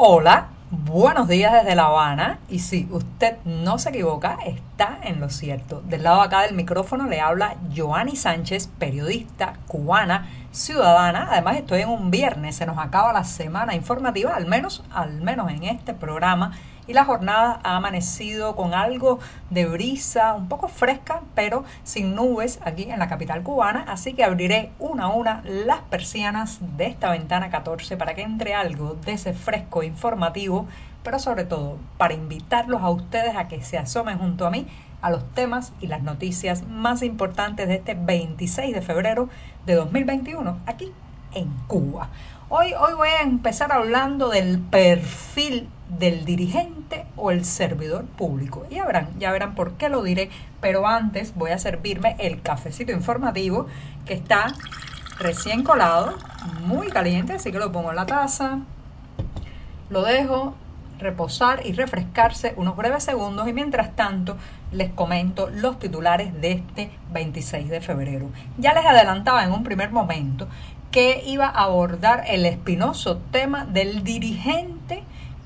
Hola, buenos días desde La Habana. Y si usted no se equivoca, está en lo cierto. Del lado acá del micrófono le habla Joanny Sánchez, periodista cubana, ciudadana. Además estoy en un viernes, se nos acaba la semana informativa, al menos, al menos en este programa y la jornada ha amanecido con algo de brisa, un poco fresca, pero sin nubes aquí en la capital cubana, así que abriré una a una las persianas de esta ventana 14 para que entre algo de ese fresco informativo, pero sobre todo para invitarlos a ustedes a que se asomen junto a mí a los temas y las noticias más importantes de este 26 de febrero de 2021 aquí en Cuba. Hoy, hoy voy a empezar hablando del perfil del dirigente o el servidor público. Ya verán, ya verán por qué lo diré, pero antes voy a servirme el cafecito informativo que está recién colado, muy caliente, así que lo pongo en la taza, lo dejo reposar y refrescarse unos breves segundos y mientras tanto les comento los titulares de este 26 de febrero. Ya les adelantaba en un primer momento que iba a abordar el espinoso tema del dirigente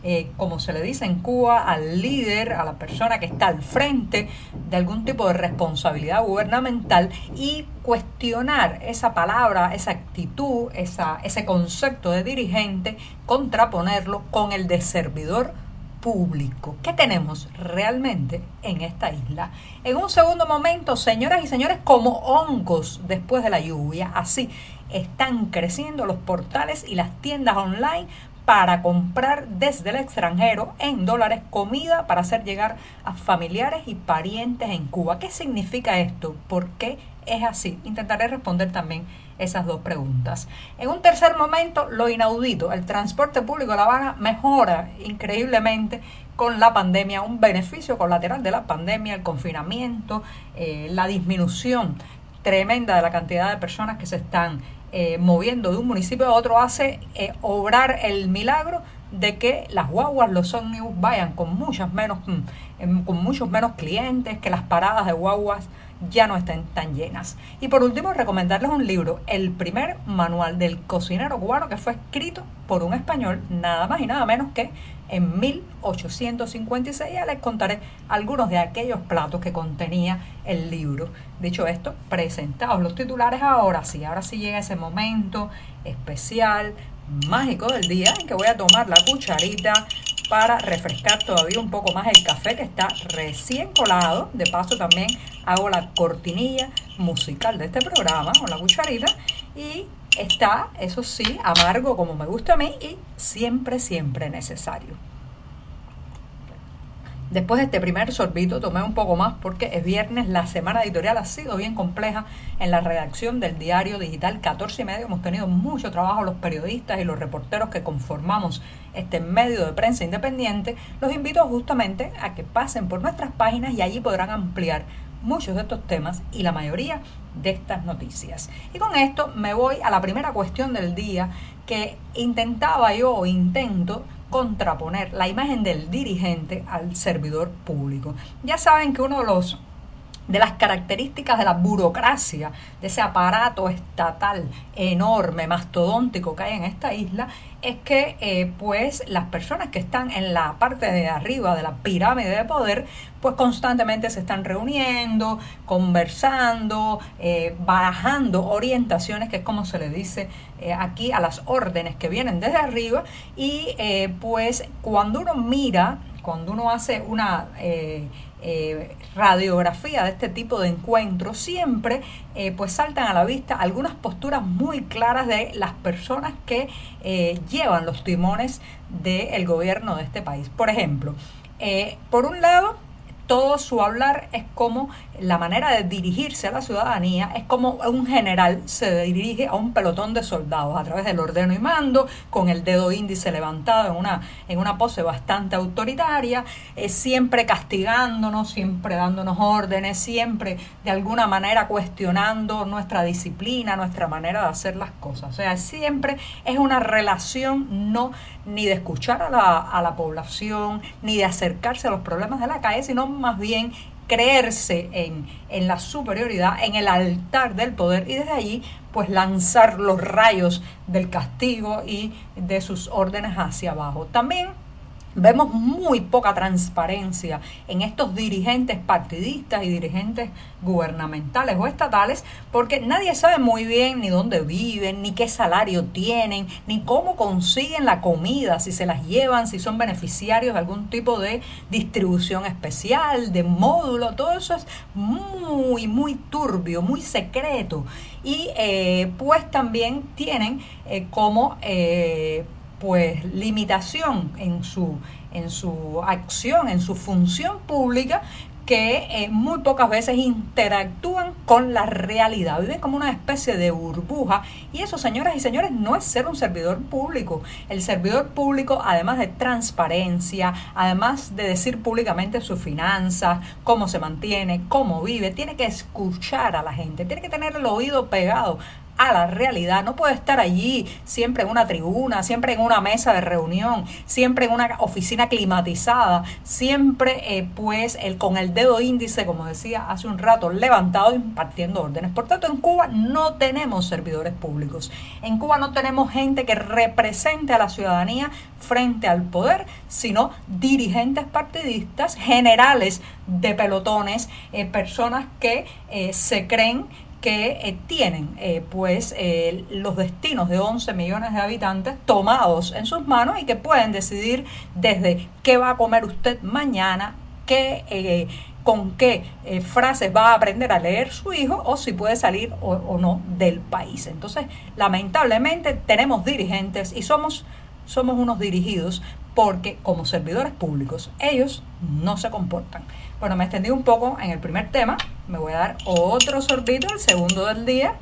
eh, como se le dice en Cuba, al líder, a la persona que está al frente de algún tipo de responsabilidad gubernamental y cuestionar esa palabra, esa actitud, esa, ese concepto de dirigente, contraponerlo con el de servidor público. ¿Qué tenemos realmente en esta isla? En un segundo momento, señoras y señores, como hongos después de la lluvia, así están creciendo los portales y las tiendas online para comprar desde el extranjero en dólares comida para hacer llegar a familiares y parientes en Cuba. ¿Qué significa esto? ¿Por qué es así? Intentaré responder también esas dos preguntas. En un tercer momento, lo inaudito. El transporte público de La Habana mejora increíblemente con la pandemia, un beneficio colateral de la pandemia, el confinamiento, eh, la disminución tremenda de la cantidad de personas que se están eh, moviendo de un municipio a otro hace eh, obrar el milagro de que las guaguas, los ómnibus vayan con muchas menos, mm, em, con muchos menos clientes, que las paradas de guaguas ya no estén tan llenas. Y por último, recomendarles un libro, el primer manual del cocinero cubano que fue escrito por un español, nada más y nada menos que en 1856. Ya les contaré algunos de aquellos platos que contenía el libro. Dicho esto, presentados los titulares ahora sí, ahora sí llega ese momento especial, mágico del día en que voy a tomar la cucharita para refrescar todavía un poco más el café que está recién colado. De paso también hago la cortinilla musical de este programa con la cucharita y está, eso sí, amargo como me gusta a mí y siempre, siempre necesario. Después de este primer sorbito tomé un poco más porque es viernes, la semana editorial ha sido bien compleja en la redacción del diario digital 14 y medio. Hemos tenido mucho trabajo los periodistas y los reporteros que conformamos este medio de prensa independiente. Los invito justamente a que pasen por nuestras páginas y allí podrán ampliar muchos de estos temas y la mayoría de estas noticias. Y con esto me voy a la primera cuestión del día que intentaba yo o intento contraponer la imagen del dirigente al servidor público. Ya saben que uno de los de las características de la burocracia, de ese aparato estatal enorme, mastodóntico que hay en esta isla, es que eh, pues las personas que están en la parte de arriba de la pirámide de poder, pues constantemente se están reuniendo, conversando, eh, bajando orientaciones, que es como se le dice eh, aquí a las órdenes que vienen desde arriba, y pues cuando uno mira, cuando uno hace una eh, radiografía de este tipo de encuentros, siempre eh, pues saltan a la vista algunas posturas muy claras de las personas que eh, llevan los timones del gobierno de este país. Por ejemplo, por un lado, todo su hablar es como la manera de dirigirse a la ciudadanía, es como un general se dirige a un pelotón de soldados a través del ordeno y mando, con el dedo índice levantado en una, en una pose bastante autoritaria, siempre castigándonos, siempre dándonos órdenes, siempre de alguna manera cuestionando nuestra disciplina, nuestra manera de hacer las cosas. O sea, siempre es una relación no ni de escuchar a la, a la población, ni de acercarse a los problemas de la calle, sino más bien creerse en, en, la superioridad, en el altar del poder y desde allí pues lanzar los rayos del castigo y de sus órdenes hacia abajo. También Vemos muy poca transparencia en estos dirigentes partidistas y dirigentes gubernamentales o estatales porque nadie sabe muy bien ni dónde viven, ni qué salario tienen, ni cómo consiguen la comida, si se las llevan, si son beneficiarios de algún tipo de distribución especial, de módulo, todo eso es muy, muy turbio, muy secreto. Y eh, pues también tienen eh, como... Eh, pues limitación en su, en su acción, en su función pública, que eh, muy pocas veces interactúan con la realidad, viven como una especie de burbuja y eso, señoras y señores, no es ser un servidor público. El servidor público, además de transparencia, además de decir públicamente sus finanzas, cómo se mantiene, cómo vive, tiene que escuchar a la gente, tiene que tener el oído pegado a la realidad. No puede estar allí siempre en una tribuna, siempre en una mesa de reunión, siempre en una oficina climatizada, siempre eh, pues el, con el dedo índice, como decía hace un rato, levantado impartiendo órdenes. Por tanto, en Cuba no tenemos servidores públicos. En Cuba no tenemos gente que represente a la ciudadanía frente al poder, sino dirigentes partidistas, generales de pelotones, eh, personas que eh, se creen que eh, tienen eh, pues eh, los destinos de 11 millones de habitantes tomados en sus manos y que pueden decidir desde qué va a comer usted mañana, qué, con qué frases va a aprender a leer su hijo o si puede salir o, o no del país. Entonces, lamentablemente tenemos dirigentes y somos somos unos dirigidos porque como servidores públicos ellos no se comportan. Bueno, me extendí un poco en el primer tema, me voy a dar otro sorbito, el segundo del día,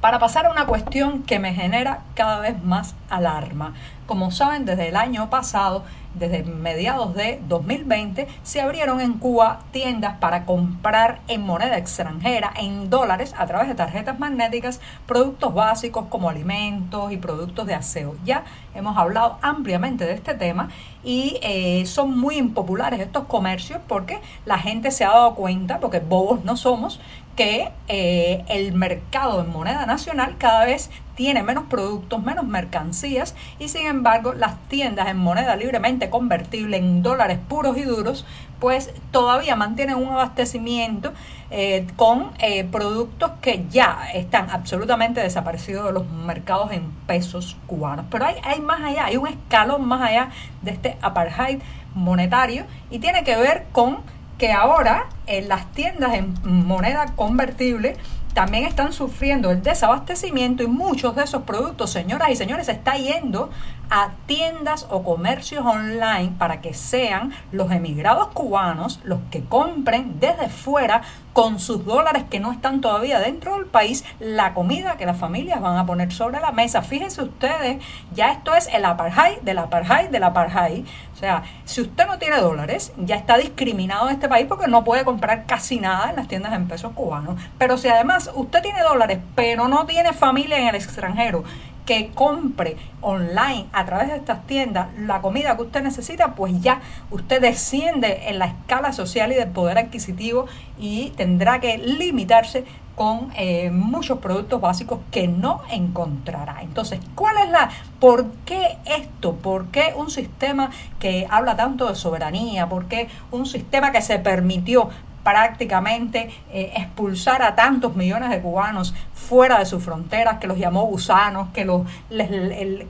para pasar a una cuestión que me genera cada vez más alarma. Como saben, desde el año pasado desde mediados de 2020 se abrieron en Cuba tiendas para comprar en moneda extranjera, en dólares, a través de tarjetas magnéticas, productos básicos como alimentos y productos de aseo. Ya hemos hablado ampliamente de este tema y eh, son muy impopulares estos comercios porque la gente se ha dado cuenta, porque bobos no somos, que eh, el mercado en moneda nacional cada vez tiene menos productos, menos mercancías y sin embargo las tiendas en moneda libremente convertible en dólares puros y duros pues todavía mantienen un abastecimiento eh, con eh, productos que ya están absolutamente desaparecidos de los mercados en pesos cubanos. Pero hay, hay más allá, hay un escalón más allá de este apartheid monetario y tiene que ver con que ahora en las tiendas en moneda convertible también están sufriendo el desabastecimiento y muchos de esos productos, señoras y señores, se está yendo a tiendas o comercios online para que sean los emigrados cubanos los que compren desde fuera con sus dólares que no están todavía dentro del país la comida que las familias van a poner sobre la mesa. Fíjense ustedes, ya esto es el apartheid del apartheid del apartheid. O sea, si usted no tiene dólares, ya está discriminado en este país porque no puede comprar casi nada en las tiendas en pesos cubanos. Pero si además usted tiene dólares, pero no tiene familia en el extranjero, que compre online a través de estas tiendas la comida que usted necesita, pues ya usted desciende en la escala social y del poder adquisitivo y tendrá que limitarse con eh, muchos productos básicos que no encontrará. Entonces, ¿cuál es la, por qué esto? ¿Por qué un sistema que habla tanto de soberanía? ¿Por qué un sistema que se permitió prácticamente eh, expulsar a tantos millones de cubanos fuera de sus fronteras, que los llamó gusanos, que los les,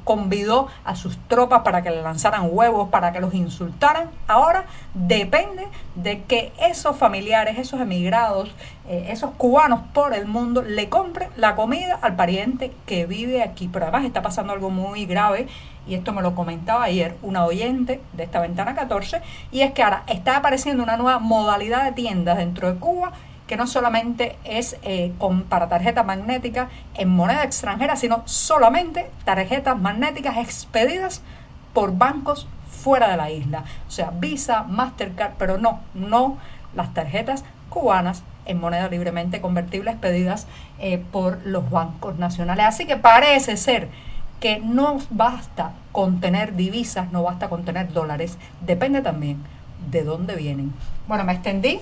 convidó a sus tropas para que le lanzaran huevos, para que los insultaran. Ahora depende de que esos familiares, esos emigrados, eh, esos cubanos por el mundo le compren la comida al pariente que vive aquí. Pero además está pasando algo muy grave y esto me lo comentaba ayer una oyente de esta ventana 14, y es que ahora está apareciendo una nueva modalidad de tiendas dentro de Cuba que no solamente es eh, con, para tarjetas magnéticas en moneda extranjera, sino solamente tarjetas magnéticas expedidas por bancos fuera de la isla. O sea, Visa, Mastercard, pero no, no las tarjetas cubanas en moneda libremente convertible expedidas eh, por los bancos nacionales. Así que parece ser que no basta con tener divisas, no basta con tener dólares, depende también de dónde vienen. Bueno, me extendí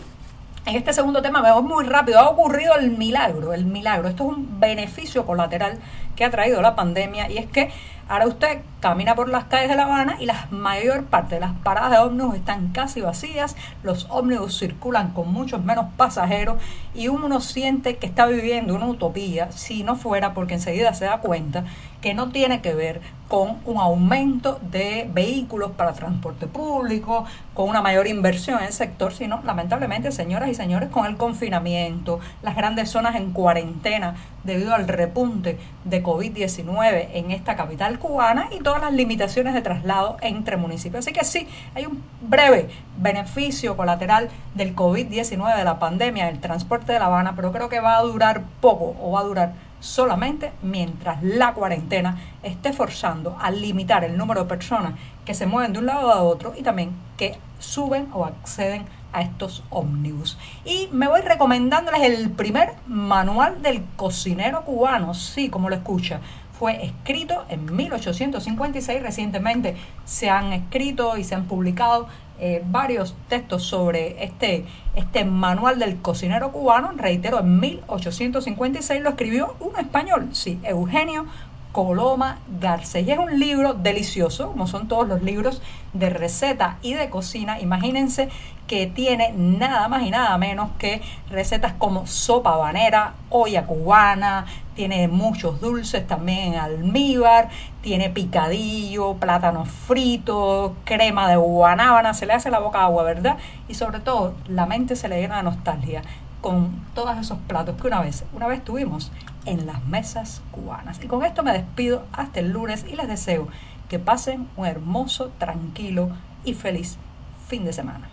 En este segundo tema me voy muy rápido. Ha ocurrido el milagro, el milagro. Esto es un beneficio colateral que ha traído la pandemia y es que ahora usted camina por las calles de La Habana y la mayor parte de las paradas de ómnibus están casi vacías, los ómnibus circulan con muchos menos pasajeros y uno siente que está viviendo una utopía si no fuera porque enseguida se da cuenta que no tiene que ver con un aumento de vehículos para transporte público, con una mayor inversión en el sector, sino lamentablemente, señoras y señores, con el confinamiento, las grandes zonas en cuarentena debido al repunte de COVID-19 en esta capital cubana y todas las limitaciones de traslado entre municipios. Así que sí, hay un breve beneficio colateral del COVID-19, de la pandemia, del transporte de La Habana, pero creo que va a durar poco o va a durar solamente mientras la cuarentena esté forzando a limitar el número de personas que se mueven de un lado a otro y también que suben o acceden a estos ómnibus. Y me voy recomendándoles el primer manual del cocinero cubano, sí, como lo escucha. Fue escrito en 1856, recientemente se han escrito y se han publicado eh, varios textos sobre este, este manual del cocinero cubano, reitero, en 1856 lo escribió un español, sí, Eugenio Coloma Garcés. Y es un libro delicioso, como son todos los libros de receta y de cocina. Imagínense que tiene nada más y nada menos que recetas como sopa habanera, olla cubana, tiene muchos dulces también en almíbar, tiene picadillo, plátano frito, crema de guanábana, se le hace la boca agua, ¿verdad? Y sobre todo, la mente se le llena de nostalgia con todos esos platos que una vez, una vez tuvimos en las mesas cubanas. Y con esto me despido hasta el lunes y les deseo que pasen un hermoso, tranquilo y feliz fin de semana.